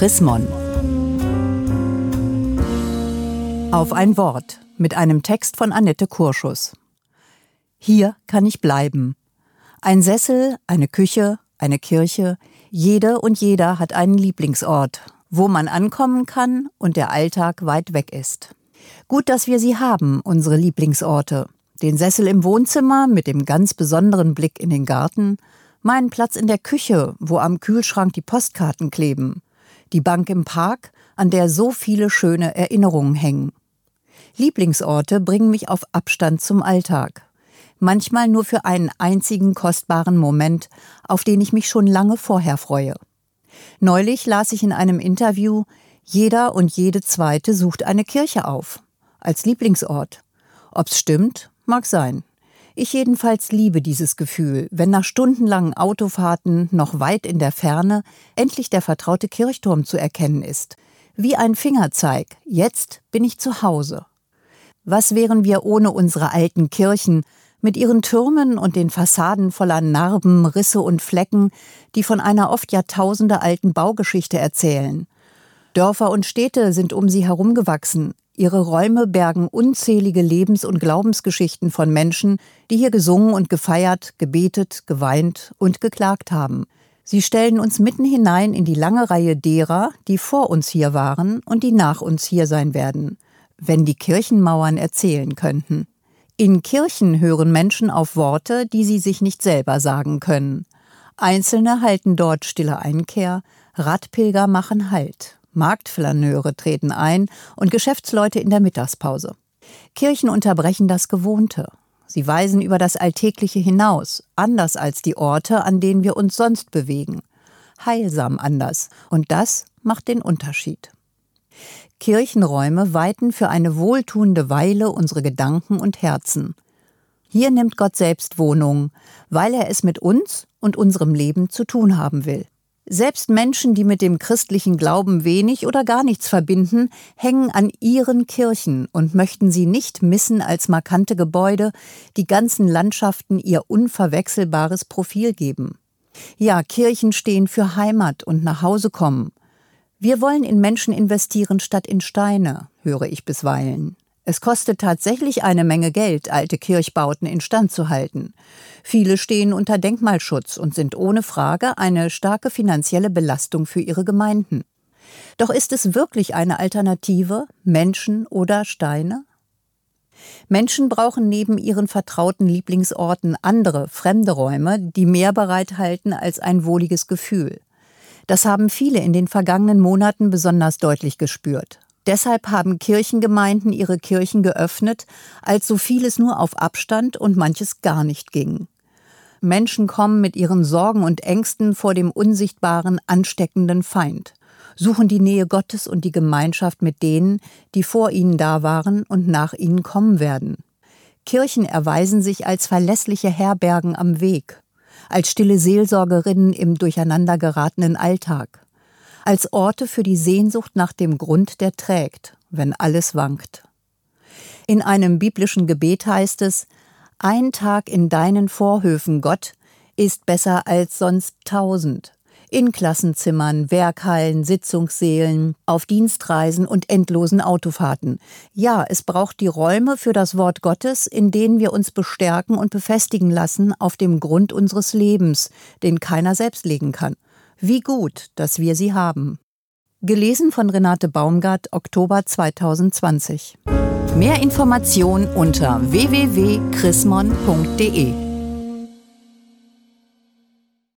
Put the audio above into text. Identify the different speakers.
Speaker 1: Chrismon. Auf ein Wort mit einem Text von Annette Kurschus. Hier kann ich bleiben. Ein Sessel, eine Küche, eine Kirche, jede und jeder hat einen Lieblingsort, wo man ankommen kann und der Alltag weit weg ist. Gut, dass wir sie haben, unsere Lieblingsorte. Den Sessel im Wohnzimmer mit dem ganz besonderen Blick in den Garten, meinen Platz in der Küche, wo am Kühlschrank die Postkarten kleben, die Bank im Park, an der so viele schöne Erinnerungen hängen. Lieblingsorte bringen mich auf Abstand zum Alltag. Manchmal nur für einen einzigen kostbaren Moment, auf den ich mich schon lange vorher freue. Neulich las ich in einem Interview, jeder und jede zweite sucht eine Kirche auf, als Lieblingsort. Ob's stimmt, mag sein. Ich jedenfalls liebe dieses Gefühl, wenn nach stundenlangen Autofahrten noch weit in der Ferne endlich der vertraute Kirchturm zu erkennen ist. Wie ein Fingerzeig, jetzt bin ich zu Hause. Was wären wir ohne unsere alten Kirchen, mit ihren Türmen und den Fassaden voller Narben, Risse und Flecken, die von einer oft Jahrtausende alten Baugeschichte erzählen. Dörfer und Städte sind um sie herumgewachsen. Ihre Räume bergen unzählige Lebens- und Glaubensgeschichten von Menschen, die hier gesungen und gefeiert, gebetet, geweint und geklagt haben. Sie stellen uns mitten hinein in die lange Reihe derer, die vor uns hier waren und die nach uns hier sein werden, wenn die Kirchenmauern erzählen könnten. In Kirchen hören Menschen auf Worte, die sie sich nicht selber sagen können. Einzelne halten dort stille Einkehr, Radpilger machen Halt, Marktflaneure treten ein und Geschäftsleute in der Mittagspause. Kirchen unterbrechen das Gewohnte. Sie weisen über das Alltägliche hinaus, anders als die Orte, an denen wir uns sonst bewegen. Heilsam anders. Und das macht den Unterschied. Kirchenräume weiten für eine wohltuende Weile unsere Gedanken und Herzen. Hier nimmt Gott selbst Wohnung, weil er es mit uns und unserem Leben zu tun haben will. Selbst Menschen, die mit dem christlichen Glauben wenig oder gar nichts verbinden, hängen an ihren Kirchen und möchten sie nicht missen als markante Gebäude, die ganzen Landschaften ihr unverwechselbares Profil geben. Ja, Kirchen stehen für Heimat und nach Hause kommen, wir wollen in Menschen investieren statt in Steine, höre ich bisweilen. Es kostet tatsächlich eine Menge Geld, alte Kirchbauten instand zu halten. Viele stehen unter Denkmalschutz und sind ohne Frage eine starke finanzielle Belastung für ihre Gemeinden. Doch ist es wirklich eine Alternative, Menschen oder Steine? Menschen brauchen neben ihren vertrauten Lieblingsorten andere, fremde Räume, die mehr bereithalten als ein wohliges Gefühl. Das haben viele in den vergangenen Monaten besonders deutlich gespürt. Deshalb haben Kirchengemeinden ihre Kirchen geöffnet, als so vieles nur auf Abstand und manches gar nicht ging. Menschen kommen mit ihren Sorgen und Ängsten vor dem unsichtbaren, ansteckenden Feind, suchen die Nähe Gottes und die Gemeinschaft mit denen, die vor ihnen da waren und nach ihnen kommen werden. Kirchen erweisen sich als verlässliche Herbergen am Weg als stille Seelsorgerinnen im durcheinandergeratenen Alltag, als Orte für die Sehnsucht nach dem Grund, der trägt, wenn alles wankt. In einem biblischen Gebet heißt es, ein Tag in deinen Vorhöfen, Gott, ist besser als sonst tausend in Klassenzimmern, Werkhallen, Sitzungssälen, auf Dienstreisen und endlosen Autofahrten. Ja, es braucht die Räume für das Wort Gottes, in denen wir uns bestärken und befestigen lassen auf dem Grund unseres Lebens, den keiner selbst legen kann. Wie gut, dass wir sie haben. Gelesen von Renate Baumgart, Oktober 2020. Mehr Informationen unter www.chrismon.de